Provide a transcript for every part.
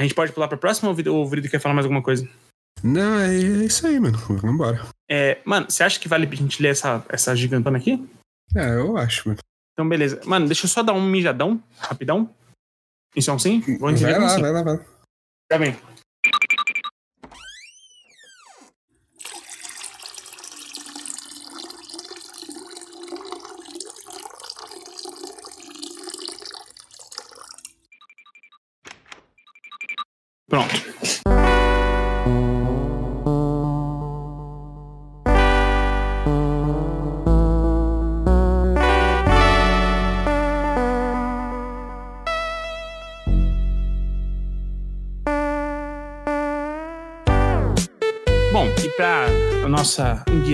A gente pode pular pra próxima ou o Vrido- quer falar mais alguma coisa? Não, é, é isso aí, mano. Vambora. É, mano, você acha que vale a gente ler essa, essa gigantona aqui? É, eu acho, mano. Então, beleza. Mano, deixa eu só dar um mijadão, rapidão. Isso é um sim? Vou Vai lá, sim. vai lá, vai lá. Tá bem.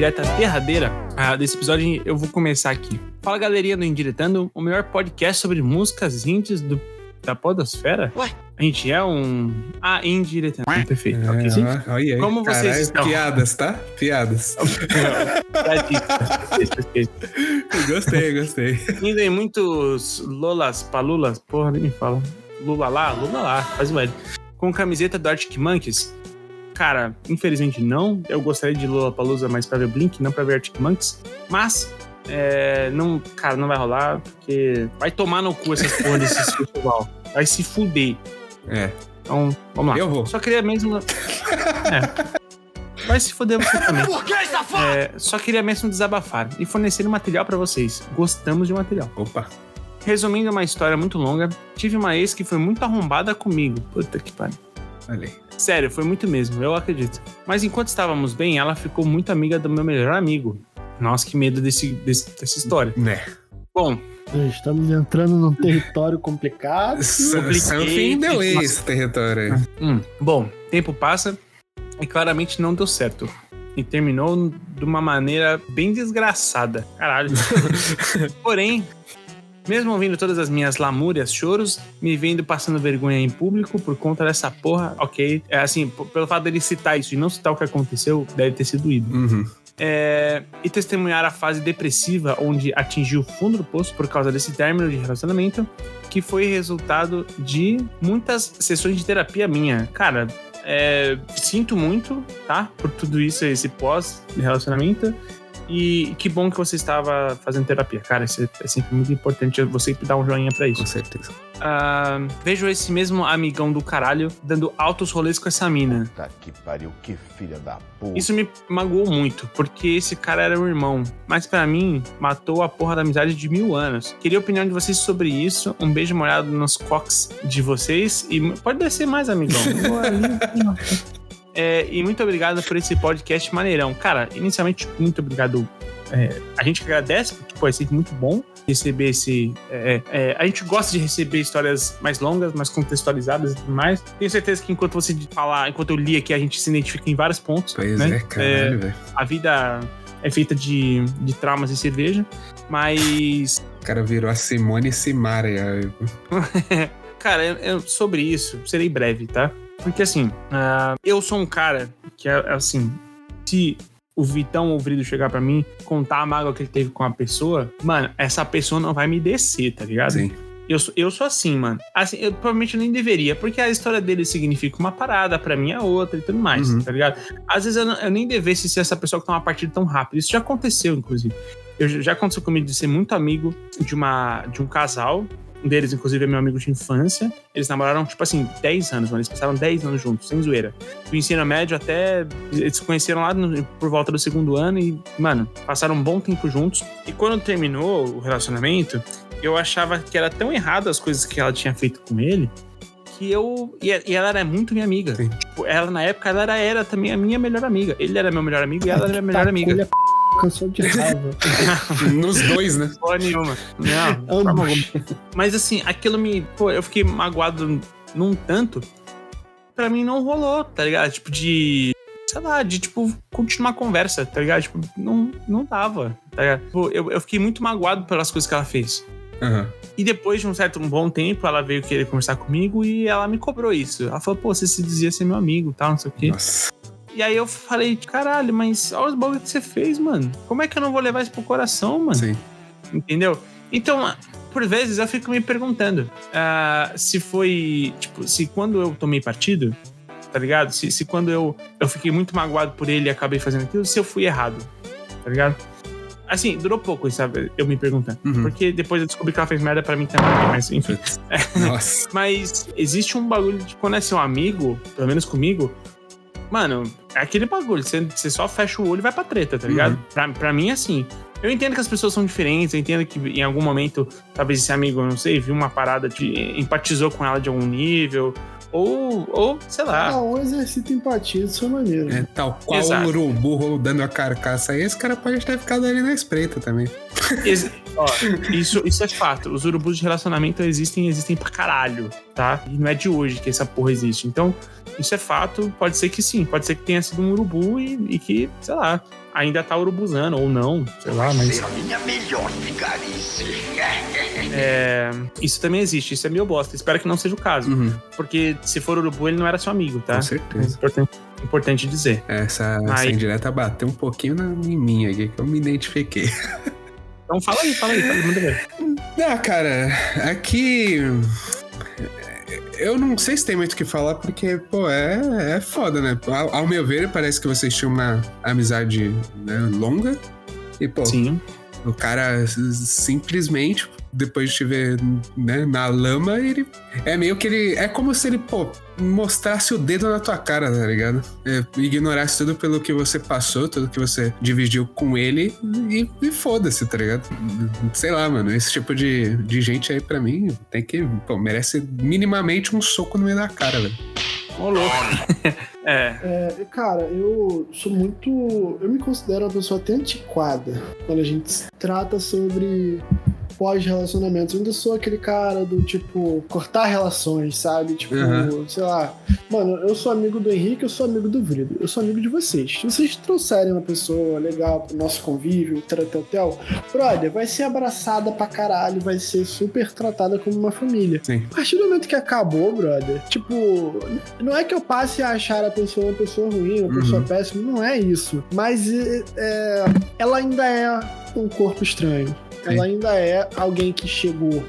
Indireta derradeira ah, desse episódio, eu vou começar aqui. Fala galerinha do Indiretando, o melhor podcast sobre músicas indies do, da Podosfera. Ué? A gente é um. Ah, indiretando. Perfeito. É, ok. ó, olha aí. Como vocês estão? Piadas, tá? Piadas. gostei, gostei. Indo em muitos Lolas, Palulas, porra, nem me fala. Lula lá, Lula lá, faz o L. Com camiseta do Arctic Monkeys. Cara, infelizmente não. Eu gostaria de Lula Palusa, mas pra ver Blink, não pra ver Arctic Monkeys. Mas, é, não, cara, não vai rolar, porque vai tomar no cu essas porra desses festival. Vai se fuder. É, Então, vamos lá. eu vou. Só queria mesmo. É. Vai se foder você também. Por que, safado? É, só queria mesmo desabafar e fornecer material pra vocês. Gostamos de material. Opa. Resumindo uma história muito longa, tive uma ex que foi muito arrombada comigo. Puta que pariu. Olha aí. Sério, foi muito mesmo, eu acredito. Mas enquanto estávamos bem, ela ficou muito amiga do meu melhor amigo. Nossa, que medo desse, desse- dessa história. Né. Bom, Estamos entrando num território complicado. Something uma- esse território aí. hum, bom, tempo passa e claramente não deu certo. E terminou de uma maneira bem desgraçada. Caralho. Porém, mesmo ouvindo todas as minhas lamúrias, choros, me vendo passando vergonha em público por conta dessa porra, ok. É assim, pelo fato dele citar isso e não citar o que aconteceu, deve ter sido ídolo. Uhum. É, e testemunhar a fase depressiva onde atingiu o fundo do poço por causa desse término de relacionamento, que foi resultado de muitas sessões de terapia minha. Cara, é, sinto muito, tá? Por tudo isso, esse pós-relacionamento. E que bom que você estava fazendo terapia. Cara, isso é, é sempre muito importante. Você sempre dar um joinha pra isso. Com certeza. Ah, vejo esse mesmo amigão do caralho dando altos rolês com essa mina. Puta que pariu, que filha da puta. Isso me magoou muito, porque esse cara era um irmão. Mas pra mim, matou a porra da amizade de mil anos. Queria a opinião de vocês sobre isso. Um beijo molhado nos cox de vocês. E pode descer mais, amigão. É, e muito obrigado por esse podcast maneirão. Cara, inicialmente, muito obrigado. É, a gente que agradece, porque pô, é sempre muito bom receber esse. é, é, a gente gosta de receber histórias mais longas, mais contextualizadas e tudo mais. Tenho certeza que enquanto você falar, enquanto eu li aqui, a gente se identifica em vários pontos. Pois né? é, caralho, velho. a vida é feita de, de traumas e cerveja, mas. O cara virou a Simone Simaria. Cara, eu, eu- sobre isso, serei breve, tá? Porque assim, ah, eu sou um cara que é assim, se o Vitão ou o Vrido chegar pra mim, contar a mágoa que ele teve com a pessoa, mano, essa pessoa não vai me descer, tá ligado? Sim. Eu, sou- eu sou assim, mano. Assim, eu provavelmente nem deveria, porque a história dele significa uma parada, pra mim é outra e tudo mais, Uhum. tá ligado? Às vezes eu, não- eu nem devesse ser essa pessoa que toma uma partida tão rápido. Isso já aconteceu, inclusive. Eu, já aconteceu comigo de ser muito amigo de, uma, de um casal. Um deles, inclusive, é meu amigo de infância. Eles namoraram, tipo assim, 10 anos, mano. Eles passaram 10 anos juntos, sem zoeira. Do ensino médio até. Eles se conheceram lá no- por volta do segundo ano e, mano, passaram um bom tempo juntos. E quando terminou o relacionamento, eu achava que era tão errado as coisas que ela tinha feito com ele que eu. E, ela era muito minha amiga. Tipo, ela, na época, ela era, era também a minha melhor amiga. Ele era meu melhor amigo e ela era minha melhor Tá, amiga. Cansou de raiva. Nos dois, né? Porra nenhuma. Não, forma alguma. Mas assim, aquilo me. Pô, eu fiquei magoado num tanto. Pra mim não rolou, tá ligado? Tipo, de. Sei lá, de tipo, continuar a conversa, tá ligado? Tipo, não, não dava, tá ligado? Tipo, eu, eu fiquei muito magoado pelas coisas que ela fez. Aham. E depois de um certo um bom tempo, ela veio querer conversar comigo e ela me cobrou isso. Ela falou, pô, você se dizia ser meu amigo tal, não sei o quê. Nossa. E aí eu falei, caralho, mas olha os bagulho que você fez, mano. Como é que eu não vou levar isso pro coração, mano? Sim. Entendeu? Então, por vezes eu fico me perguntando ah, se foi, tipo, se quando eu tomei partido, tá ligado? Se, se quando eu, eu fiquei muito magoado por ele e acabei fazendo aquilo, se eu fui errado, tá ligado? Assim, durou pouco, sabe? Eu me perguntando. Uhum. Porque depois eu descobri que ela fez merda pra mim também, mas enfim. Nossa. Mas existe um bagulho de quando é seu amigo, pelo menos comigo, mano, é aquele bagulho. Você, você só fecha o olho e vai pra treta, tá ligado? Uhum. Pra, pra mim, assim. Eu entendo que as pessoas são diferentes, eu entendo que em algum momento, talvez esse amigo, eu não sei, viu uma parada de. empatizou com ela de algum nível. Ou, ou sei lá. Ah, um exercício empatia, isso é maneiro. É, tal qual Exato. o urubu rodando a carcaça aí, esse cara pode ter ficado ali na espreita também. Ex- ó, isso, isso é fato. Os urubus de relacionamento existem existem pra caralho, tá? E não é de hoje que essa porra existe. Então, isso é fato. Pode ser que sim. Pode ser que tenha sido um urubu e, e que, sei lá, ainda tá urubuzando ou não. Sei lá, mas. a minha melhor vigarice. É, isso também existe. Isso é meio bosta. Espero que não seja o caso. Uhum, Porque se for urubu, ele não era seu amigo, tá? com É certeza. importante, importante dizer. Essa, essa indireta bateu um pouquinho na, em mim aqui, que eu me identifiquei. Então fala aí, fala aí, manda ver. Ah, cara, aqui. Eu não sei se tem muito o que falar, porque, pô, é, é foda, né? Ao, ao meu ver, parece que vocês tinham uma amizade né, longa. E, pô, Sim. o cara simplesmente, depois de te ver né, na lama, ele. É meio que ele. É como se ele, pô, mostrasse o dedo na tua cara, tá ligado? É, ignorasse tudo pelo que você passou, tudo que você dividiu com ele e, e foda-se, tá ligado? Sei lá, mano, esse tipo de, de gente aí, pra mim, tem que. Pô, merece minimamente um soco no meio da cara, velho. Ô, louco. é. É, cara, eu sou muito. Eu me considero uma pessoa até antiquada quando a gente se trata sobre pós-relacionamentos. Ainda sou aquele cara do tipo, cortar relações, sabe? Tipo, Uhum. sei lá. Mano, eu sou amigo do Henrique, eu sou amigo do Vrido. Eu sou amigo de vocês. Se vocês trouxerem uma pessoa legal pro nosso convívio, tel, brother, vai ser abraçada pra caralho, vai ser super tratada como uma família. Sim. A partir do momento que acabou, brother, tipo, não é que eu passe a achar a pessoa uma pessoa ruim, uma Uhum. pessoa péssima, não é isso. Mas é, é, ela ainda é um corpo estranho. Ela ainda é alguém que chegou.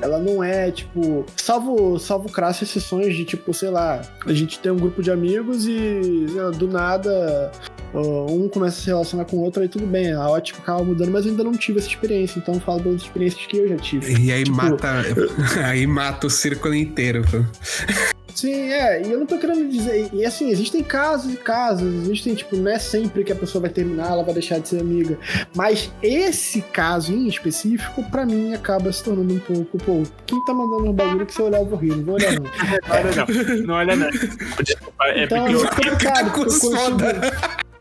Ela não é, tipo, salvo, salvo crassas exceções de, tipo, sei lá, a gente tem um grupo de amigos e lá, do nada um começa a se relacionar com o outro, aí tudo bem, a ótica acaba mudando, mas eu ainda não tive essa experiência, então eu falo das experiências que eu já tive. E aí Tipo, mata. aí mata o círculo inteiro, pô. Sim, é, e eu não tô querendo dizer. E assim, existem casos e casos, existem, tipo, não é sempre que a pessoa vai terminar, ela vai deixar de ser amiga. Mas esse caso em específico, pra mim, acaba se tornando um pouco, pô, quem tá mandando um bagulho que eu olhar eu vou rir, não vou olhar não. Não olha não. Não olha não. Desculpa, é Então porque eu, consigo.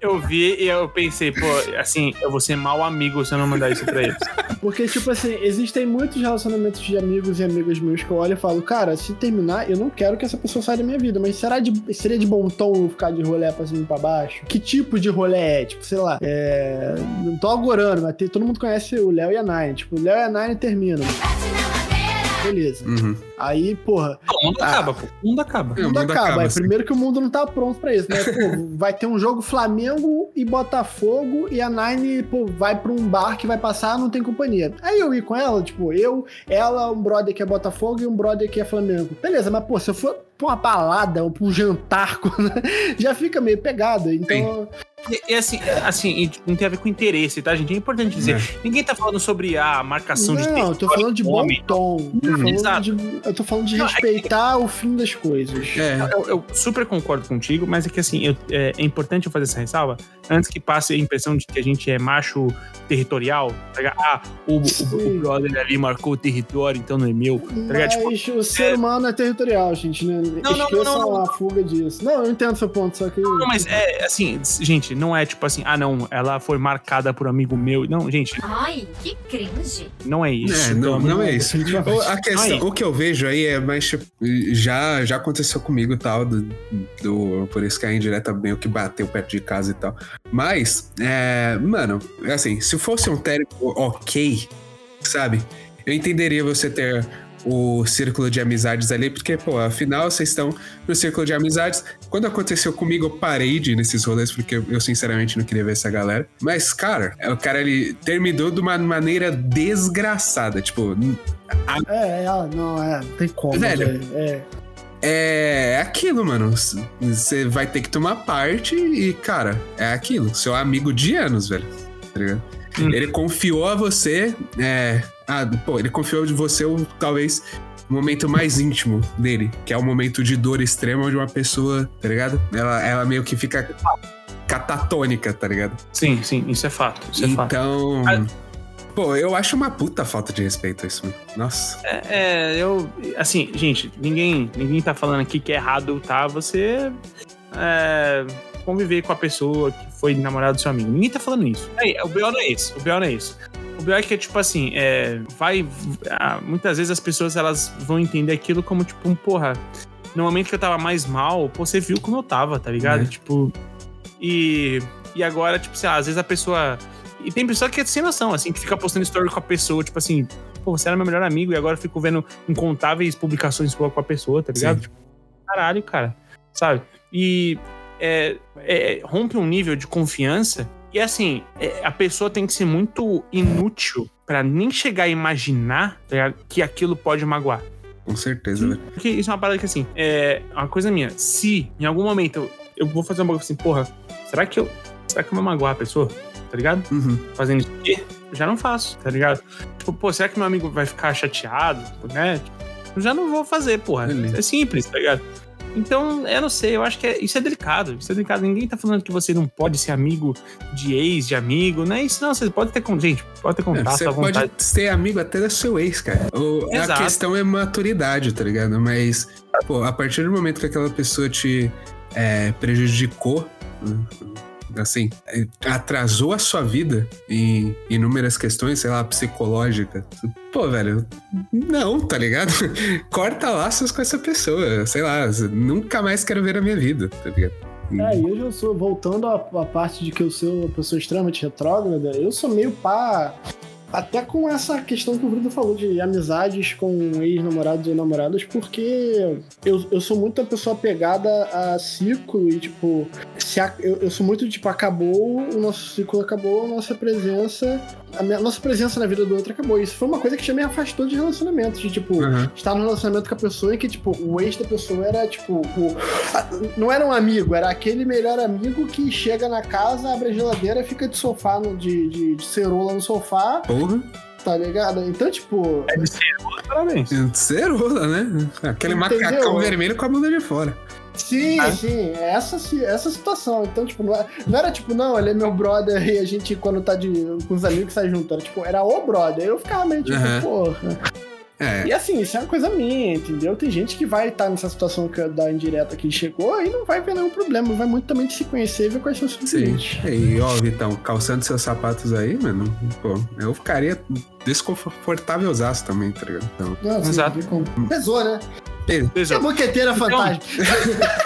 Eu vi e eu pensei, pô, assim, eu vou ser mau amigo se eu não mandar isso pra eles. Porque, tipo assim, existem muitos relacionamentos de amigos e amigas meus que eu olho e falo, cara, se terminar, eu não quero que essa pessoa saia da minha vida, mas será de, seria de bom tom eu ficar de rolé pra cima e pra baixo? Que tipo de rolé é? Tipo, sei lá, é... Não tô agorando, mas tem- todo mundo conhece o Léo e a Nine. Tipo, o Léo e a Nine terminam. Beleza. Uhum. Aí, porra, O mundo Ah. acaba, pô. O mundo acaba. É, o o mundo acaba. acaba, É, assim. primeiro que o mundo não tá pronto pra isso, né? Pô, vai ter um jogo Flamengo e Botafogo e a Nine, pô, vai pra um bar que vai passar, não tem companhia. Aí eu ir com ela, tipo, eu, ela, um brother que é Botafogo e um brother que é Flamengo. Beleza, mas pô, se eu for pra uma balada ou pra um jantar, já fica meio pegado. Então, E, e assim, assim, e não tem a ver com interesse, tá, gente? É importante dizer. Ninguém tá falando sobre a marcação de não, eu tô falando de bom tom. Tô Hum, falando exato. de, eu tô falando de Não, é que- respeitar o fim das coisas. É. Eu, eu super concordo contigo, mas é que assim, eu- é, é importante eu fazer essa ressalva antes que passe a impressão de que a gente é macho territorial. tá ligado? Ah, o, o, o brother ali marcou o território, então não é meu. Tá? Mas Tipo, o ser humano é territorial, gente, né? Não, não, Esqueçam não, não, a fuga disso. Não, eu entendo seu ponto, só que. Não, mas é assim, gente, não é tipo assim, ah, não, ela foi marcada por amigo meu. Não, gente, Ai, que cringe. não é isso. É, não, amor não é isso. a questão, Aí. o que eu vejo aí é mais tipo, já, já aconteceu comigo e tal, do, do- por isso que a indireta meio que bateu perto de casa e tal. Mas, é, mano, assim, se fosse um término ok, sabe? Eu entenderia você ter o círculo de amizades ali, porque, pô, afinal vocês estão no círculo de amizades. Quando aconteceu comigo, eu parei de ir nesses rolês, porque eu, eu, sinceramente não queria ver essa galera. Mas, cara, o cara ele terminou de uma maneira desgraçada. Tipo. A... É, ela não, é, não tem como. Velho, é. É aquilo, mano. Você vai ter que tomar parte e, cara, é aquilo. Seu amigo de anos, velho. Tá ligado? Hum. Ele confiou a você. É, ah, pô, ele confiou de você o talvez o momento mais íntimo dele, que é o momento de dor extrema onde uma pessoa, tá ligado? Ela, ela meio que fica catatônica, tá ligado? Sim, sim, isso é fato. Isso então, é fato. Então, Pô, eu acho uma puta falta de respeito isso, mano. Nossa. É, é, eu. Assim, gente, ninguém, ninguém tá falando aqui que é errado, tá? Você. É, conviver com a pessoa que foi namorada do seu amigo. Ninguém tá falando isso. Aí, o B.O. não é esse. O B.O. não é esse. O B.O. é que, tipo assim, é, vai. Muitas vezes as pessoas elas vão entender aquilo como, tipo, um porra. No momento que eu tava mais mal, pô, você viu como eu tava, tá ligado? Uhum. Tipo. E. E agora, tipo, sei lá, às vezes a pessoa. E tem pessoa que é sem noção, assim, que fica postando story com a pessoa, tipo assim, pô, você era meu melhor amigo e agora eu fico vendo incontáveis publicações com a pessoa, tá ligado? Tipo, caralho, cara. Sabe? E é, é, rompe um nível de confiança e assim, é, a pessoa tem que ser muito inútil para nem chegar a imaginar tá que aquilo pode magoar. Com certeza, velho. Porque isso é uma parada que, assim, é uma coisa minha. Se em algum momento eu, eu vou fazer um bagulho assim, porra, será que eu. Será que eu vou magoar a pessoa? Tá ligado? Uhum. Fazendo isso aqui, já não faço, tá ligado? Tipo, pô, será que meu amigo vai ficar chateado? Né? Eu já não vou fazer, porra. Beleza. É simples, tá ligado? Então, eu não sei, eu acho que é, isso é delicado. Isso é delicado. Ninguém tá falando que você não pode ser amigo de ex, de amigo, não é isso, não. Você pode ter, gente, pode ter contato você pode ser amigo até do seu ex, cara. A questão é maturidade, tá ligado? Mas, pô, a partir do momento que aquela pessoa te é, prejudicou, assim, atrasou a sua vida em inúmeras questões, sei lá, psicológica. Pô, velho, não, tá ligado? Corta laços com essa pessoa, sei lá, nunca mais quero ver a minha vida, tá ligado? É, e eu já sou, voltando à parte de que eu sou uma pessoa extremamente retrógrada, eu sou meio pá até com essa questão que o Bruno falou de amizades com ex-namorados e namoradas, porque eu, eu sou muito a pessoa pegada a ciclo e, tipo, se a, eu, eu sou muito, tipo, acabou, o nosso ciclo acabou, a nossa presença, a minha, nossa presença na vida do outro acabou. Isso foi uma coisa que já me afastou de relacionamentos, de, tipo, uhum. estar no relacionamento com a pessoa e que, tipo, o ex da pessoa era, tipo, o, a, não era um amigo, era aquele melhor amigo que chega na casa, abre a geladeira, fica de sofá, no, de, de, de cerola no sofá. Porra. Tá ligado? Então, tipo. É de cerola, parabéns. É cerola, né? Aquele Entendeu? macacão vermelho com a bunda de fora. Sim, ah. sim, é essa, essa situação. Então, tipo, não era, é, não era, tipo, não, ele é meu brother e a gente, quando tá de, com os amigos, sai junto. Era tipo, era o brother. Eu ficava meio tipo, uhum. porra. É. E assim, isso é uma coisa minha, entendeu? Tem gente que vai estar tá nessa situação que da indireta que chegou e não vai ver nenhum problema. Vai muito também de se conhecer e ver quais são os limites. E ó, Vitão, calçando seus sapatos aí, mano, pô, eu ficaria desconfortável também, tá ligado? Então, não, assim, Exato. Pesou, né? Pesou. É boqueteira então... fantástica.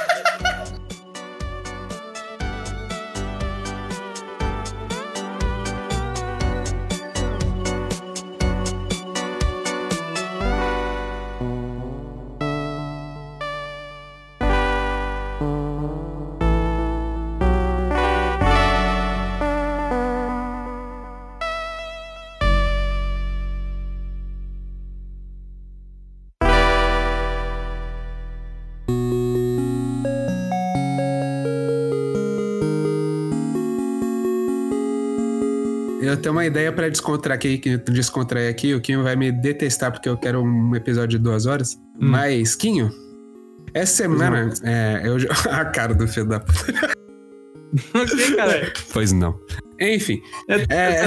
tenho uma ideia para descontrair aqui, descontrair aqui. O Quinho vai me detestar porque eu quero um episódio de duas horas. Hum. Mas, Quinho, essa semana. É, eu, a cara do filho da puta. Não sei, cara. Pois não. Enfim. É,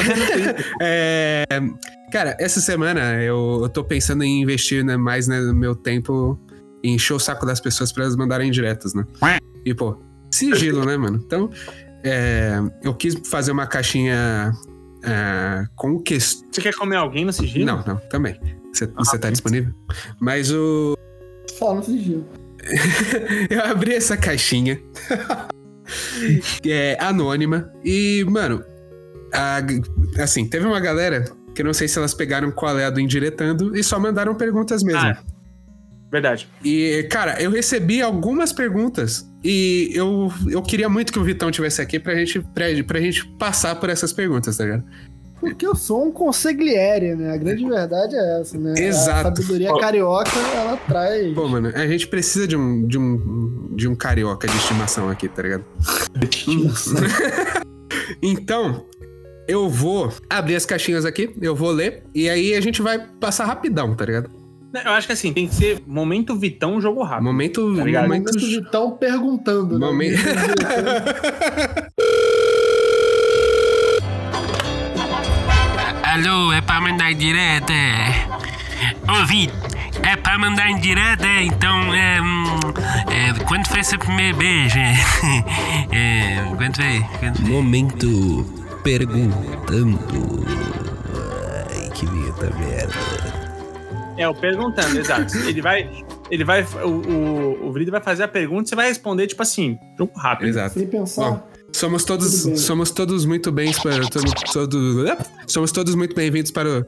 é, cara, essa semana eu, eu tô pensando em investir né, mais né, no meu tempo em encher o saco das pessoas para elas mandarem diretas, né? E, pô, sigilo, né, mano? Então, é, eu quis fazer uma caixinha é, com que... Você quer comer alguém no sigilo? Não, não, também. Você, ah, você tá disponível? Mas o. Só no sigilo. eu abri essa caixinha. é anônima. E, mano, a, assim, teve uma galera que eu não sei se elas pegaram qual é a do indiretando e só mandaram perguntas mesmo. Ah, verdade. E, cara, eu recebi algumas perguntas e eu, eu queria muito que o Vitão tivesse aqui pra gente, pra, pra gente passar por essas perguntas, tá ligado? Porque eu sou um consigliere, né? A grande verdade é essa, né? Exato. A sabedoria carioca, ela traz. Pô, mano, a gente precisa de um, de um, de um carioca de estimação aqui, tá ligado? Então, eu vou abrir as caixinhas aqui, eu vou ler, e aí a gente vai passar rapidão, tá ligado? Eu acho que assim, tem que ser momento Vitão, jogo rápido. Momento. Tá ligado? momento Momentos de tão perguntando, né? Momento- Alô, é pra mandar direta? Ô, Vitor, é pra mandar em direta? Então, é, hum, é, Quando foi seu primeiro beijo? É, quando foi? Quando foi? Momento perguntando. Ai, que vinheta merda. É, o perguntando, exato. Ele vai. Ele vai. O, o, o Vrido vai fazer a pergunta e você vai responder, tipo assim, jogo rápido. Exato. Sem pensar. Bom, somos todos, somos todos muito bem para somos todos, somos todos muito bem-vindos para o-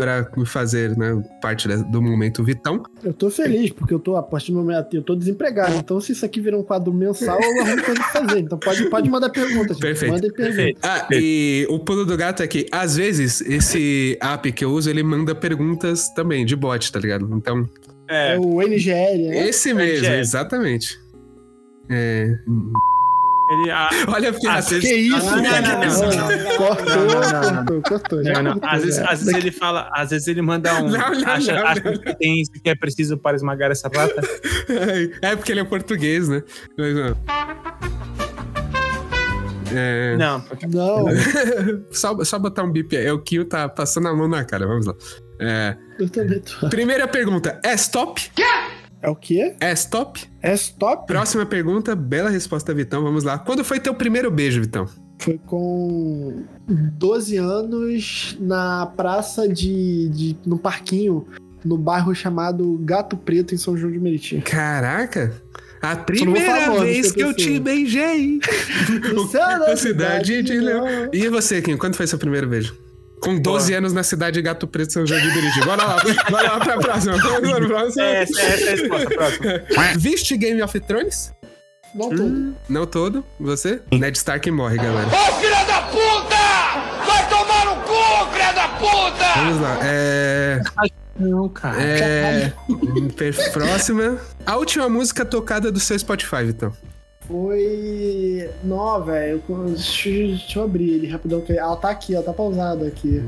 para fazer, né, parte do momento Vitão. Eu tô feliz, porque eu tô, a partir do momento, eu tô desempregado. Então, se isso aqui virar um quadro mensal, eu arrumo coisa pra fazer. Então, pode, pode mandar perguntas. Perfeito. Mandem perguntas. Perfeito. Ah, e o pulo do gato é que, às vezes, esse app que eu uso, ele manda perguntas também, de bot, tá ligado? Então, É. É o NGL, né? esse mesmo, é. exatamente. É... Ele, ah, Olha a às vezes- Que isso, não, não, cara? não, não, não. Cortou, cortou, Às vezes, já. às vezes ele fala, às vezes ele manda um. Não, não, acha, não, acha não. que tem isso que é preciso para esmagar essa rata. É porque ele é português, né? Mas, não. É... Não, Não, Só, só botar um bip aí. É o Kio tá passando a mão na cara. Vamos lá. É, eu também tô. Primeira pergunta. É stop? É o quê? É stop? É stop? Próxima pergunta. Bela resposta, Vitão. Vamos lá. Quando foi teu primeiro beijo, Vitão? Foi com 12 anos na praça de, de. no parquinho, no bairro chamado Gato Preto, em São João de Meriti. Caraca. A primeira vez que eu te beijei. Na cidade de Leão. E você, Kim? Quando foi seu primeiro beijo? Com 12 anos na cidade de Gato Preto, São João de Meriti. Bora lá. Bora lá pra próxima. Vamos pra próxima. é, essa, essa é a resposta. Próxima. Viste Game of Thrones? Não todo. Não todo. Você? Ned Stark morre, galera. Ô filha da puta! Vai tomar no cu, filha da puta! Vamos lá. É. Não, cara. É. Próxima. A última música tocada do seu Spotify, Vitão. Foi. Não, velho. eu- Deixa, eu- deixa eu abrir ele rapidão. que Ela tá aqui, ela tá pausada aqui.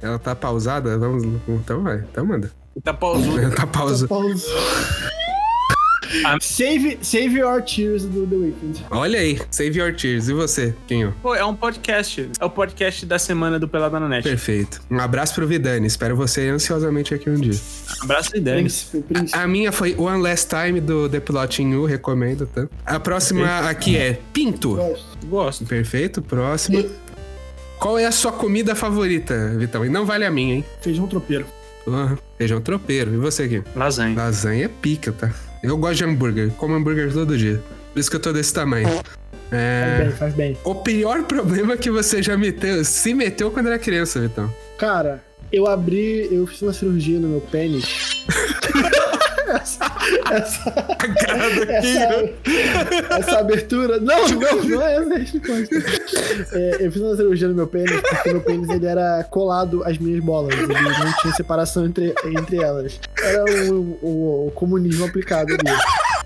Ela tá pausada? Vamos. Então vai. Então manda. Tá pausudo. Ela tá pausa. Tá pausa. Ah. Save, save Your Tears do The Weeknd. Olha aí. Save Your Tears. E você, Quinho? Pô, é um podcast. É o podcast da semana do Pelada na Net. Perfeito. Um abraço pro Vidani. Espero você ansiosamente aqui um dia. Abraço Dani. Príncipe, príncipe. A minha foi One Last Time do The Plotting You. Recomendo, tá? A próxima aqui é Pinto. Gosto. Gosto. Perfeito. Próxima. Qual é a sua comida favorita, Vitão? E não vale a minha, hein? Feijão tropeiro. Aham. Feijão tropeiro. E você aqui? Lasanha. Lasanha é pica, tá? Eu gosto de hambúrguer. Como hambúrguer todo dia. Por isso que eu tô desse tamanho. Faz É... bem, faz bem. O pior problema que você já meteu, se meteu quando era criança, Vitão. Cara, eu abri. Eu fiz uma cirurgia no meu pênis. essa, essa, essa, essa abertura. Não, não, não é essa resposta. É, eu fiz uma cirurgia no meu pênis porque meu pênis ele era colado às minhas bolas. Ele não tinha separação entre, entre elas. Era o, o- o comunismo aplicado ali.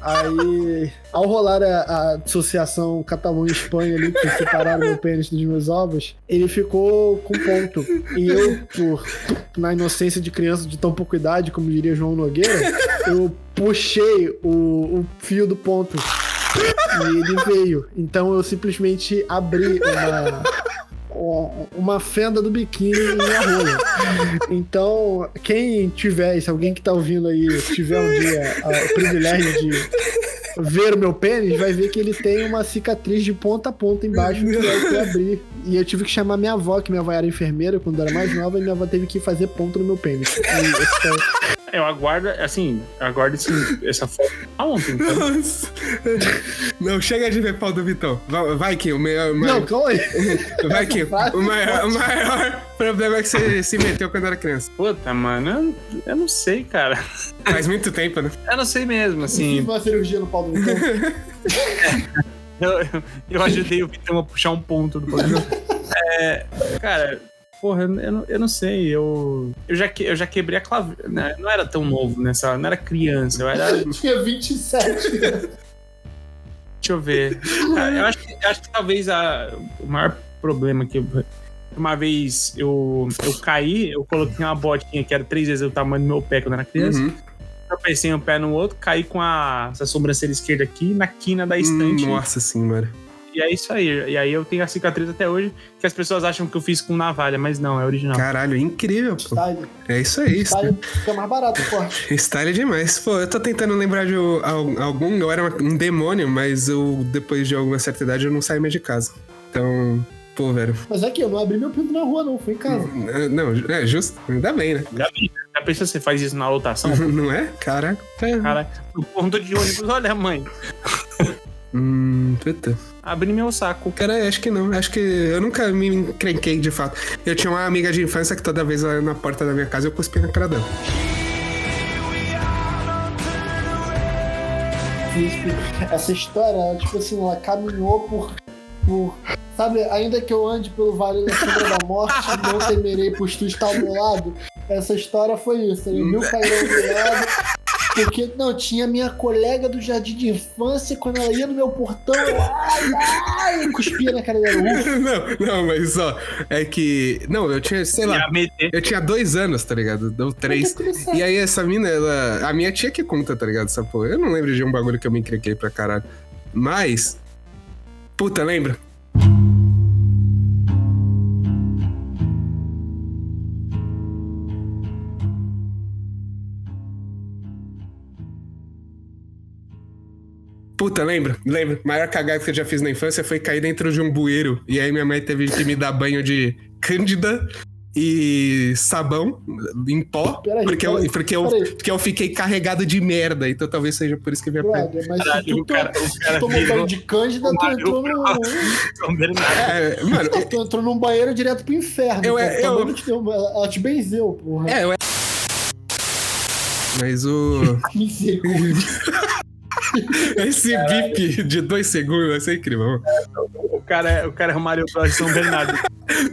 Aí, ao rolar a, a associação Catalunha-Espanha ali, que separaram meu pênis dos meus ovos, ele ficou com ponto. E eu, por, na inocência de criança de tão pouca idade, como diria João Nogueira, eu puxei o, o fio do ponto. E ele veio. Então eu simplesmente abri uma, uma fenda do biquíni minha rola. Então, quem tiver, se alguém que tá ouvindo aí tiver um dia ah, o privilégio de ver o meu pênis, vai ver que ele tem uma cicatriz de ponta a ponta embaixo que é o que eu abri E eu tive que chamar minha avó, que minha avó era enfermeira quando eu era mais nova, e minha avó teve que fazer ponto no meu pênis. Esse Eu aguardo, assim, eu aguardo esse, essa foto há ontem. Então. Nossa. Não, chega de ver pau do Vitão. Vai, vai que o maior. Não, calma aí. vai que o maior, o maior problema é que você se meteu quando era criança. Puta, mano, eu, eu não sei, cara. Faz muito tempo, né? Eu não sei mesmo, Fiz assim. uma cirurgia no pau do Vitão. Eu, eu, ajudei o Vitão a puxar um ponto do programa. É, cara, porra, eu, eu não, eu não sei. Eu, eu, já, que- eu já quebrei a clavícula. Né? Não era tão novo nessa. Não era criança, eu era. Eu tinha 27. Deixa eu ver. Cara, eu acho, que- eu acho que talvez a, o maior problema que eu. Uma vez eu, eu caí, eu coloquei uma botinha que era três vezes o tamanho do meu pé quando eu era criança. Uhum. Tropecei um pé no outro, caí com a, essa sobrancelha esquerda aqui na quina da estante. Nossa senhora. E é isso aí. E aí eu tenho a cicatriz até hoje, que as pessoas acham que eu fiz com navalha, mas não, é original. Caralho, incrível, pô. Style. É isso aí. Style fica mais barato corte. Style é demais. Pô, eu tô tentando lembrar de al- algum. Eu era um demônio, mas eu, depois de alguma certa idade, eu não saí mais de casa. Então, pô, velho. Mas aqui, eu não abri meu pinto na rua, não. Foi em casa. é, Não, é justo. Ainda bem, né? Já, já pensou se você faz isso na lotação? Não é? Caraca. É. Cara, no ponto de ônibus, olha, mãe, Hum, puta. abri meu saco. Cara, acho que não. Acho que eu nunca me encrenquei de fato. Eu tinha uma amiga de infância que toda vez na porta da minha casa eu cuspia na cara dela. Essa história, ela, tipo assim, ela caminhou por. por sabe, ainda que eu ande pelo vale da sombra da morte, não temerei, pois tu está ao meu lado. Essa história foi isso. Ele viu cair ao meu lado. Porque, não, tinha minha colega do jardim de infância, quando ela ia no meu portão, ai, ai, cuspia na cara dela. Não, não, mas ó, é que. Não, eu tinha, sei lá. Eu tinha dois anos, tá ligado? Deu três. certo. E aí essa mina, ela. A minha tia que conta, tá ligado? Essa porra. Eu não lembro de um bagulho que eu me encrenquei pra caralho. Mas. Puta, lembra? Puta, lembra? Lembra? Maior cagada que eu já fiz na infância foi cair dentro de um bueiro. E aí minha mãe teve que me dar banho de cândida e sabão em pó. Peraí, porque, eu, peraí, porque, eu, porque eu fiquei carregado de merda. Então talvez seja por isso que minha mãe. brother, mas se Caralho, tu, o cara- o se cara tu tomou virou banho de cândida, tu entrou no. É, mano, Não, tu entrou num banheiro direto pro inferno. Eu- pô. eu- Tua mãe não te deu- ela ela te benzeu, porra. é, eu... Mas o. Misericórdia. Esse bip de dois segundos vai ser incrível. O cara, é- o cara é o Mario Bros de São Bernardo.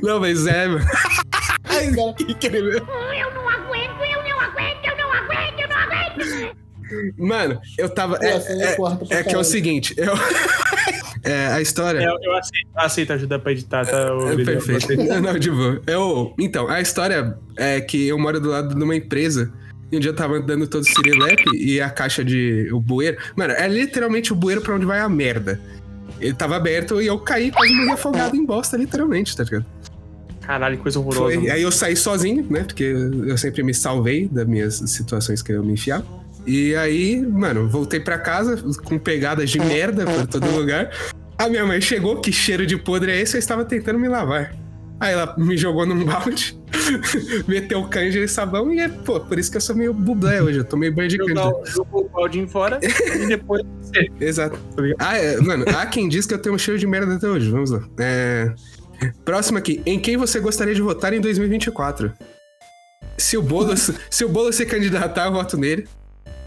Não, mas é, mano. Ai, cara, Incrível. Eu não aguento, eu não aguento, eu não aguento, eu não aguento. Mano, eu tava. É, aí é- pra é que é o seguinte, eu. É, a história. Eu, eu aceito, aceito ajuda pra editar, tá? ô, É, perfeito. Não, de boa. Eu, então, a história é que eu moro do lado de uma empresa. E um dia eu tava andando todo sirilepe e a caixa de. o bueiro. Mano, é literalmente o bueiro pra onde vai a merda. Ele tava aberto e eu caí quase morri afogado em bosta, literalmente, tá ligado? Caralho, que coisa horrorosa. Foi. Aí eu saí sozinho, né? Porque eu sempre me salvei das minhas situações que eu me enfiava. E aí, mano, voltei pra casa com pegadas de merda por todo lugar. A minha mãe chegou, que cheiro de podre é esse? Eu estava tentando me lavar. Aí ela me jogou num balde, meteu canja e sabão e é, pô, por isso que eu sou meio bublé hoje. Eu tomei banho de canja. jogou o baldinho fora e depois. Exato. Ah, é, mano, há quem diz que eu tenho um cheiro de merda até hoje. Vamos lá. É... Próximo aqui. Em quem você gostaria de votar em 2024? Se o Boulos, se o Boulos se candidatar, eu voto nele.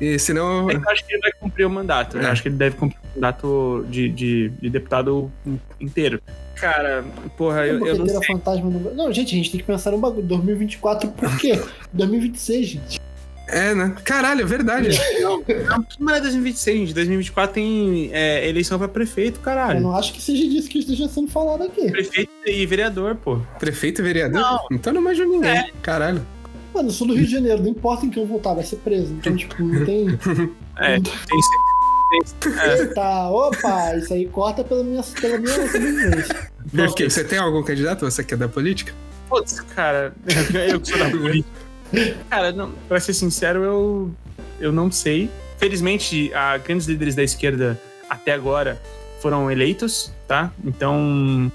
E senão. Eu acho que ele vai cumprir o mandato. Eu É. acho que ele deve cumprir o mandato de, de, de deputado inteiro. Cara, porra, eu, eu não sei. fantasma no... Não, gente, a gente tem que pensar no bagulho. 2024 por quê? 2026, gente. É, né? Caralho, é verdade. Não, não é 2026, gente. 2024 tem é, eleição pra prefeito, Eu caralho. não acho que seja disso que esteja sendo falado aqui. Prefeito e vereador, pô. Prefeito e vereador? Não. Então não manjo ninguém. Caralho. Mano, eu sou do Rio de Janeiro, não importa em quem eu voltar, vai ser preso. Então, tipo, não tem. É, tem, é, Eita, opa, isso aí corta pela minha, pela minha sobrevivência. Por quê? Você tem algum candidato? Você que é da política? Putz, cara, eu que sou da política. Cara, não, pra ser sincero, eu, eu não sei. Felizmente, a grandes líderes da esquerda até agora foram eleitos, tá? Então,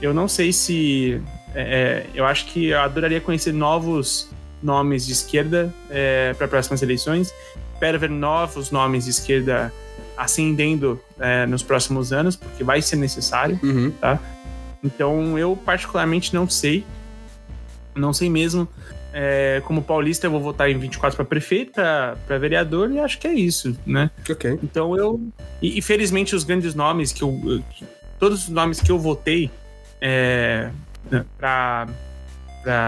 eu não sei se. é, eu acho que eu adoraria conhecer novos nomes de esquerda para próximas eleições. Espero ver novos nomes de esquerda ascendendo é, nos próximos anos, porque vai ser necessário. Uhum. Então, eu particularmente não sei. Não sei mesmo. É, como paulista, eu vou votar em 24 para prefeito, para vereador, e acho que é isso, né? Ok. Então eu. E, e felizmente os grandes nomes que eu. que- todos os nomes que eu votei é, para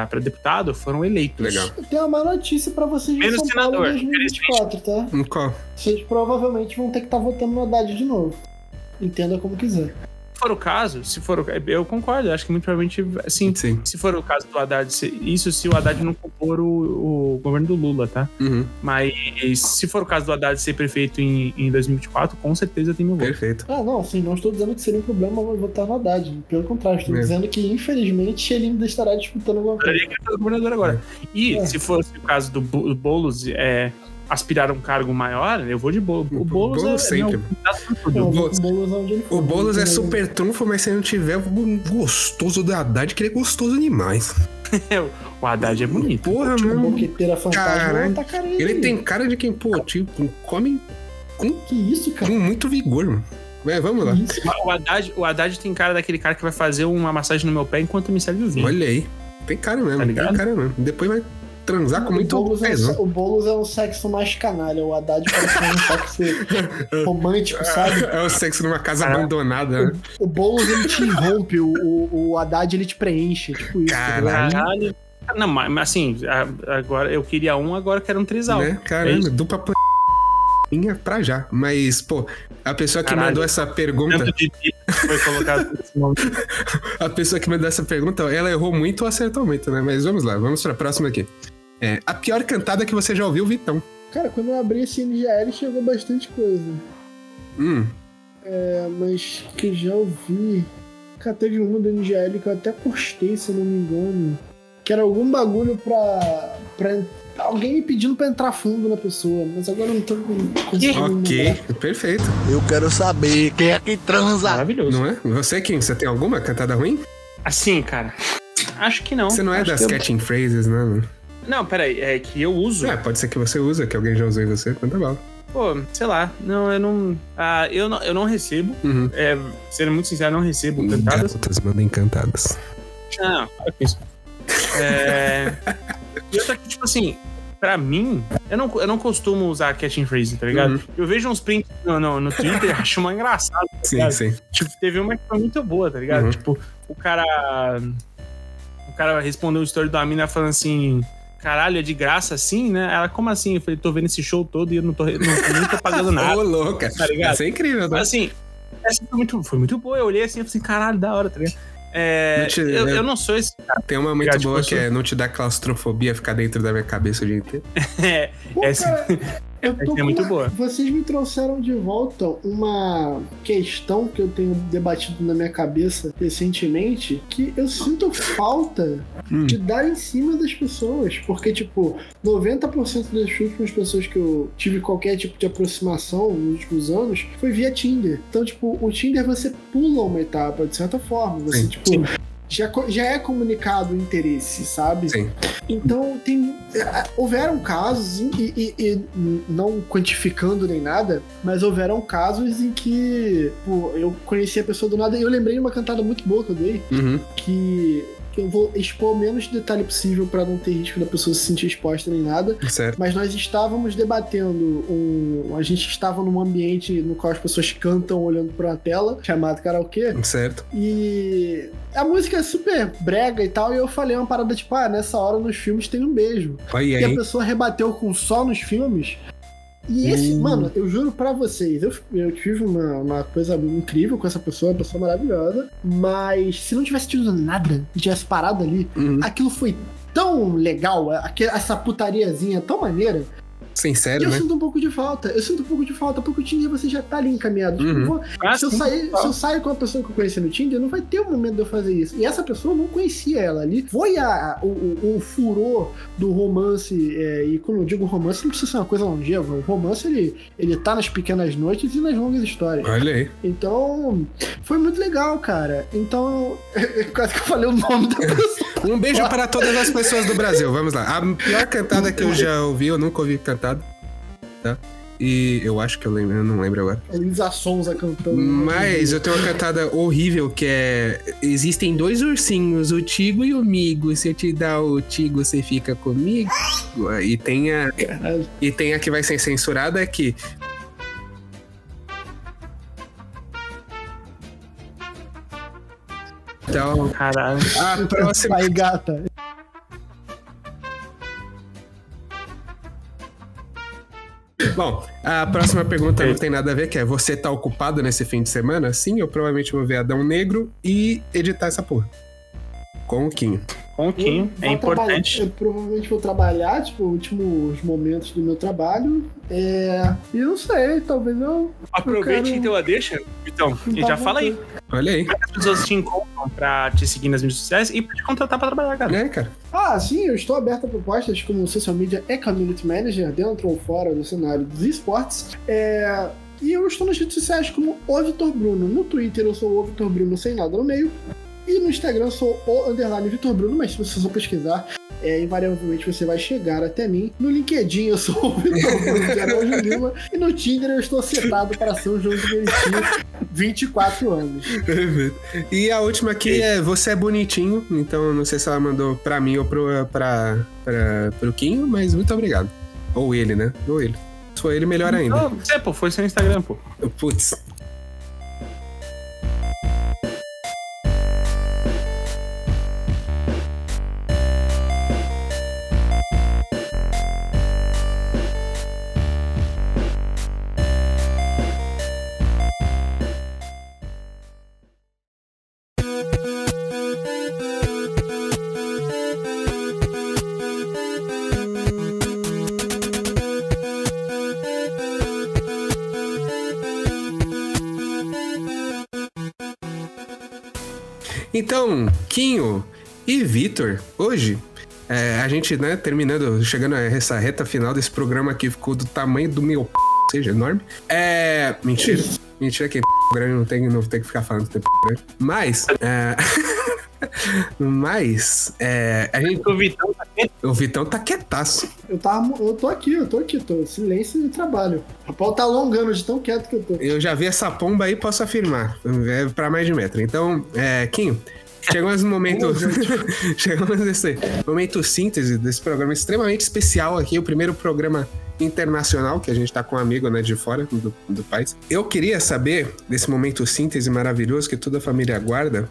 para deputado foram eleitos. Legal. Tenho uma má notícia pra vocês de Menos São Paulo senador, em 2024, tá? Qual? Vocês provavelmente vão ter que estar votando no Haddad de novo. Entenda como quiser. Se for o caso, se for o, eu concordo, acho que muito provavelmente assim, Sim. se for o caso do Haddad, se- isso se o Haddad não compor o, o governo do Lula, tá? Uhum. Mas se for o caso do Haddad ser prefeito em, em 2024, com certeza tem meu voto. Perfeito. Ah, não, sim, não estou dizendo que seria um problema votar no Haddad. Pelo contrário, estou É. dizendo que, infelizmente, ele ainda estará disputando alguma coisa. Ele fosse governador agora. E É. se fosse o caso do, do Boulos é, aspirar a um cargo maior, eu vou de Boulos. O Boulos, Boulos é, sempre. é tudo. Não, O o Boulos- Boulos onde ele for. O Boulos é Não tem super trunfo, mas se não tiver o gostoso do Haddad, que ele é gostoso demais. o Haddad é bonito. Porra, Uma mano. boqueteira fantasma Caralho. tá cara Ele tem cara de quem, pô, tipo, come Que isso, cara? com muito vigor, mano. É, vamos lá. Isso? O Haddad, o Haddad tem cara daquele cara que vai fazer uma massagem no meu pé enquanto me serve o vinho. Olha aí. Tem cara mesmo, Tá tem cara mesmo. Depois vai transar com O muito Boulos, é um, peso. o Boulos é um sexo mais canalha. O Haddad parece um sexo romântico, sabe? É o sexo numa casa Caraca. abandonada. né? O Boulos ele te irrompe, o, o, o Haddad ele te preenche. Tipo isso. tá? Caralho. Caralho. Não, mas assim, a- agora eu queria um, agora eu quero um trisal. Né? É Caramba, isso. dupla p... minha pra já. Mas, pô, a pessoa que Caralho. mandou essa pergunta, foi colocado nesse nome. a pessoa que mandou essa pergunta, ela errou muito ou acertou muito, né? Mas vamos lá, vamos pra próxima aqui. É, a pior cantada que você já ouviu, Vitão. Cara, quando eu abri esse NGL chegou bastante coisa. Hum, É, mas que já ouvi. Cara, teve uma do NGL que eu até postei, se eu não me engano. Que era algum bagulho pra. pra alguém me pedindo pra entrar fundo na pessoa. Mas agora eu não tô conseguindo. ok, perfeito. Eu quero saber quem é que transa. Maravilhoso. Não é? Você, Kim, você tem alguma cantada ruim? Assim, cara. Acho que não. Você não é Acho das eu- catching phrases, né? Não, peraí, é que eu uso. É, pode ser que você usa, que alguém já usou em você. Manda bala. Pô, sei lá. Não, eu não. Ah, eu não, eu não recebo. Uhum. É, sendo muito sincero, eu não recebo cantadas. Garotas mandem cantadas. Não, para com isso. É. E outra que, tipo assim, pra mim, eu não, eu não costumo usar catching phrase, tá ligado? Uhum. Eu vejo uns prints no, no, no Twitter e acho uma engraçada. Sim, ligado? sim. Tipo, teve uma que foi muito boa, tá ligado? Uhum. Tipo, o cara. O cara respondeu o story da mina falando assim. Caralho, é de graça assim, né? Ela, como assim? Eu falei, tô vendo esse show todo e eu não tô, não, nem tô pagando nada. Ô, louca. Tá ligado? Isso é incrível, né? Mas assim, essa foi muito, foi muito boa. Eu olhei assim e falei assim, caralho, da hora, tá ligado? É, Não te- eu, é- eu não sou esse cara. Tem uma muito boa tipo, que é não te dá claustrofobia ficar dentro da minha cabeça o dia inteiro. É, Pô, essa, cara, eu tô é muito uma- boa. Vocês me trouxeram de volta uma questão que eu tenho debatido na minha cabeça recentemente, que eu sinto falta Hum. de dar em cima das pessoas. Porque, tipo, 90% das últimas pessoas que eu tive qualquer tipo de aproximação nos últimos anos foi via Tinder. Então, tipo, o Tinder você pula uma etapa, de certa forma. Você, Sim. tipo, Sim. Já, já é comunicado o interesse, sabe? Sim. Então, tem. eh, Houveram casos, e, e- e não quantificando nem nada, mas houveram casos em que pô, eu conheci a pessoa do nada e eu lembrei de uma cantada muito boa que eu dei, Uhum. que eu vou expor o menos detalhe possível pra não ter risco da pessoa se sentir exposta nem nada. Certo. Mas nós estávamos debatendo um. A gente estava num ambiente no qual as pessoas cantam olhando pra uma tela, chamado karaokê. Certo. E a música é super brega e tal, e eu falei uma parada tipo, ah, nessa hora nos filmes tem um beijo. Olha E a aí. pessoa rebateu com só nos filmes. E esse, Hum. mano, eu juro pra vocês, eu, eu tive uma, uma coisa incrível com essa pessoa, uma pessoa maravilhosa, mas se não tivesse tido nada e tivesse parado ali, Uhum. aquilo foi tão legal, essa putariazinha tão maneira, Sem E eu né? sinto um pouco de falta. Eu sinto um pouco de falta, porque o Tinder você já tá ali encaminhado. Tipo, Uhum. eu vou- Ah, se, eu sair, se eu sair com uma pessoa que eu conheci no Tinder, não vai ter o momento de eu fazer isso. E essa pessoa eu não conhecia ela ali. Foi a, o, o, o furor do romance. é, e quando eu digo romance, não precisa ser uma coisa longeva. O romance ele, ele tá nas pequenas noites e nas longas histórias. Olha aí. Então, foi muito legal, cara. Então, quase que eu falei o nome da pessoa. Um beijo para todas as pessoas do Brasil. Vamos lá. A pior cantada que eu já ouvi, eu nunca ouvi cantada. Tá? E eu acho que eu lembro, eu não lembro agora. Luísa Sonza cantando. Mas eu tenho uma cantada horrível que é. Existem dois ursinhos, o Tigo e o Migo. Se eu te dar o Tigo, você fica comigo. E tem a. Caralho. E tem a que vai ser censurada que. Então, Caralho. a próxima. Aí, gata. Bom, a próxima pergunta não tem nada a ver, que é: você tá ocupado nesse fim de semana? Sim, eu provavelmente vou ver Adão Negro e editar essa porra. Com o Quinho. Com o Quinho, Eu é importante. Eu provavelmente vou trabalhar, tipo, últimos momentos do meu trabalho. É. E eu não sei, talvez eu. Aproveite quero- então a deixa, Vitão, e já fala aí. Olha aí. As pessoas te encontram pra te seguir nas mídias sociais e pra te contratar pra trabalhar, cara. Né, cara? Ah, sim, eu estou aberto a propostas como social media e community manager, dentro ou fora do cenário dos esportes. É. E eu estou nas redes sociais como o Vitor Bruno. No Twitter eu sou o Vitor Bruno sem nada no meio. E no Instagram eu sou o underline Vitor Bruno, mas se você só pesquisar, é, invariavelmente você vai chegar até mim. No LinkedIn eu sou o Vitor de Araújo Lima. E no Tinder eu estou setado para São João de Meriti, 24 anos. E a última aqui é você é bonitinho, então não sei se ela mandou pra mim ou pro, pra, pra, pro Quinho, mas muito obrigado. Ou ele, né? Ou ele. Se for ele, melhor ainda. Não, você, pô, foi seu Instagram, pô. Putz. Então, Quinho e Vitor, hoje, é, a gente, né, terminando, chegando a essa reta final desse programa aqui, ficou do tamanho do meu p, ou seja, enorme. É. Mentira. Mentira que p grande não tem, não tem que ficar falando que tem p grande. Mas. É... Mas. É, a gente, O Vitão. O Vitão tá quietaço. Eu, tava, eu tô aqui, eu tô aqui, tô silêncio e trabalho. O pau tá alongando de tão quieto que eu tô. Eu já vi essa pomba aí, posso afirmar. É pra mais de metro. Então, é, Quinho, chegamos no momento. chegamos nesse momento síntese desse programa extremamente especial aqui, o primeiro programa internacional que a gente tá com um amigo né, de fora do, do país. Eu queria saber, desse momento síntese maravilhoso que toda a família aguarda,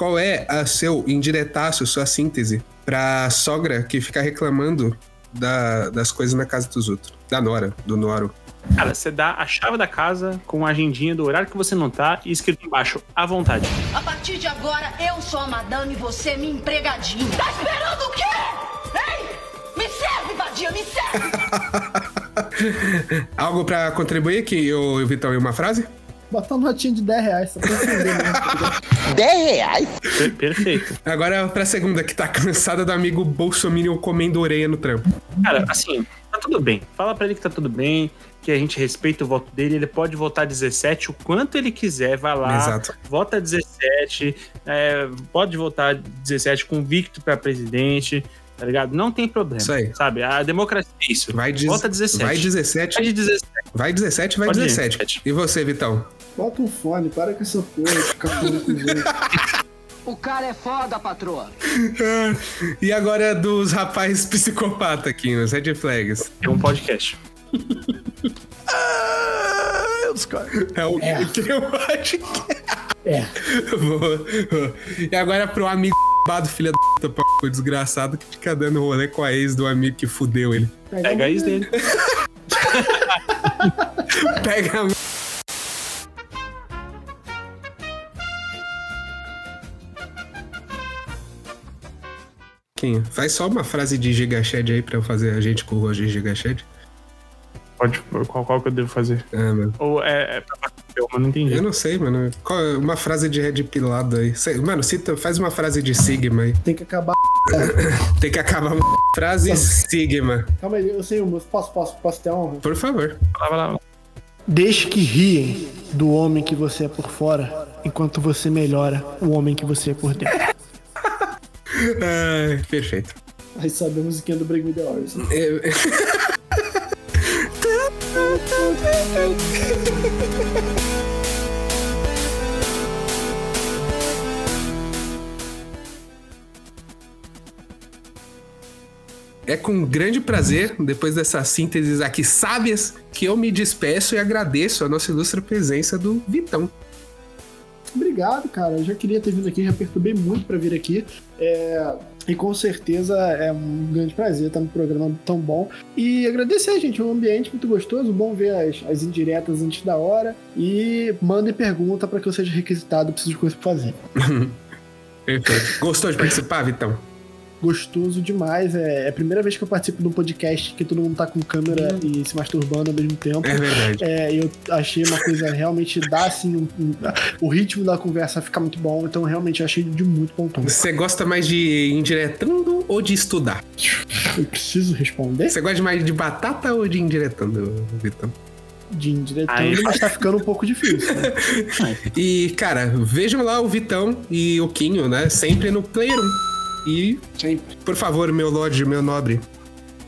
qual é a seu indiretaço, sua síntese pra sogra que fica reclamando da- das coisas na casa dos outros? Da Nora, do Noro. Cara, você dá a chave da casa com a agendinha do horário que você não tá e escrito embaixo, à vontade. A partir de agora, eu sou a madame e você minha empregadinha. Tá esperando o quê? Hein? Me serve, vadia, me serve! Algo pra contribuir aqui, o Vitão, em uma frase? Botar uma notinha de 10 reais, só pra entender tá ligado? 10 reais? Per- perfeito. Agora pra segunda, que tá cansada do amigo Bolsominion comendo orelha no trampo. Cara, assim, tá tudo bem. Fala pra ele que tá tudo bem, que a gente respeita o voto dele. Ele pode votar 17 o quanto ele quiser, vai lá. Exato. Vota 17, é, pode votar 17 convicto pra presidente, tá ligado? Não tem problema. Isso aí. Sabe? A democracia é isso. Vai, diz... Vota 17. vai 17. Vai de 17. Vai 17, vai Pode ir, 17. 17. E você, Vitão? Bota um fone, para com essa porra de ficar falando com. O cara é foda, patroa. E agora dos rapazes psicopata aqui, nos Red Flags. É um podcast. É o É. que eu acho que É. Boa. E agora pro amigo do filho da puta, p***, desgraçado, que fica dando rolê com a ex do amigo que fudeu ele. Pega a ex dele. Pega a Quem? Faz só uma frase de Gigashed aí pra eu fazer a gente com o Roger Gigashed. Pode, qual, qual que eu devo fazer? Ah, mano. Ou é, é pra mas não entendi. Eu não sei, mano. Qual é uma frase de red pilado aí? Sei- Mano, cita, faz uma frase de Sigma aí. Tem que acabar. Tem que acabar uma frase Sigma. Calma aí, eu sei uma. Posso, posso, posso ter honra? Por favor. Vai lá, vai lá. Deixe que riem do homem que você é por fora, enquanto você melhora o homem que você é por dentro. Ai, perfeito. Aí sobe a musiquinha do Break Me The Horse. É- É com grande prazer, depois dessas sínteses aqui sábias, que eu me despeço e agradeço a nossa ilustre presença do Vitão. Obrigado, cara. Eu já queria ter vindo aqui, já perturbei muito pra vir aqui. É, E com certeza é um grande prazer estar no programa tão bom. E agradecer, gente. Um ambiente muito gostoso, bom ver as, as indiretas antes da hora. E mandem pergunta pra que eu seja requisitado, preciso de coisa pra fazer. Gostou de participar, Vitão? Gostoso demais. É, é a primeira vez que eu participo de um podcast que todo mundo tá com câmera e se masturbando ao mesmo tempo. É verdade. É, eu achei uma coisa realmente dá assim um- um- o ritmo da conversa fica muito bom, então realmente eu achei de muito bom tom. Você gosta mais de indiretando ou de estudar? Eu preciso responder Você gosta de mais de batata ou de indiretando, Vitão? de indiretando, mas tá ficando um pouco difícil. né? E, cara, vejam lá o Vitão e o Quinho, né? Sempre no Player 1. E, Sempre. por favor, meu lorde, meu nobre,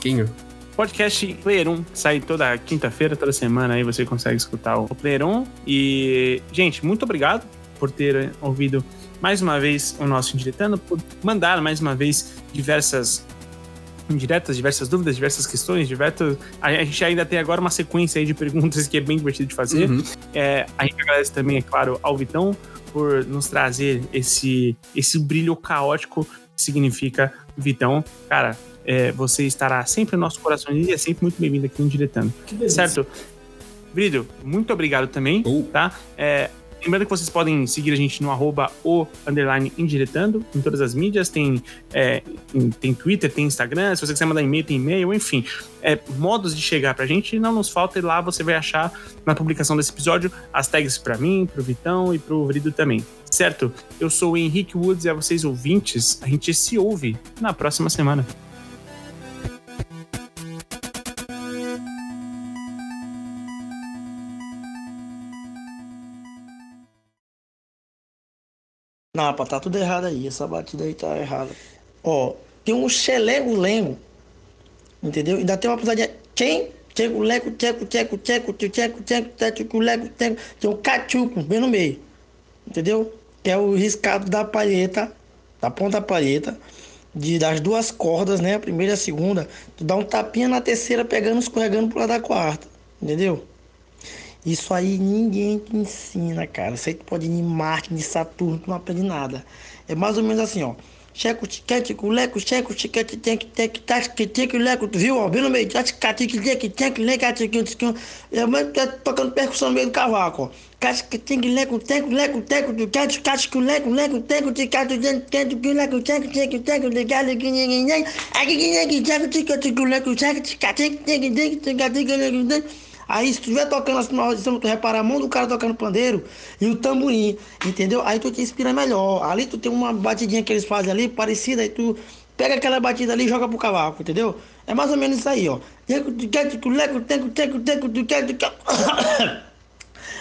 Quinho. Podcast Player 1 sai toda quinta-feira, toda semana aí você consegue escutar o Player 1. E, gente, muito obrigado por ter ouvido mais uma vez o nosso Indiretando, por mandar mais uma vez diversas indiretas, diversas dúvidas, diversas questões, diversas... A gente ainda tem agora uma sequência aí de perguntas que é bem divertido de fazer. Uhum. É, a gente agradece também, é claro, ao Vitão por nos trazer esse, esse brilho caótico significa Vitão. Cara, é, você estará sempre no nosso coração e é sempre muito bem-vindo aqui no Diretando. Certo? Brilho, muito obrigado também, Oh. tá? É, lembrando que vocês podem seguir a gente no arroba o underline indiretando em todas as mídias, tem, é, em- tem Twitter, tem Instagram, se você quiser mandar e-mail, tem e-mail, enfim. É, modos de chegar pra gente não nos falta e lá você vai achar na publicação desse episódio as tags pra mim, pro Vitão e pro Vrido também. Certo? Eu sou o Henrique Woods e a vocês ouvintes, a gente se ouve na próxima semana. Não, rapaz, tá tudo errado aí. Essa batida aí tá errada. Ó, tem um xelengo-lengo. Entendeu? Ainda tem uma pisadinha. Quem? Tcheco, leco, tcheco, tcheco, tcheco, tcheco, tcheco, tcheco, leco, tcheco. Tem um cachuco bem no meio. Entendeu? Que é o riscado da palheta, da ponta palheta, de, das duas cordas, né? A primeira e a segunda. Tu dá um tapinha na terceira, pegando, escorregando pro lado da quarta. Entendeu? Isso aí ninguém te ensina, cara. Tu pode ir em Marte, em Saturno, tu não aprende nada. É mais ou menos assim, ó. Checo, tiquete, culeco, checo, tiquete, tem que ter que tá que tem que leco, tu viu, ó? Bem no meio, tá que tem que tem que tem que leco, tem que é mas tá tocando percussão no meio do cavaco, ó leco leco do gato leco leco gato leco ninguém ninguém leco Aí, se estiver tocando assim na audição, tu repara a mão do cara tocando pandeiro e o tamborim, entendeu? Aí tu te inspira melhor. Ali tu tem uma batidinha que eles fazem ali, parecida, aí tu pega aquela batida ali e joga pro cavaco, entendeu? É mais ou menos isso aí, ó. Leco.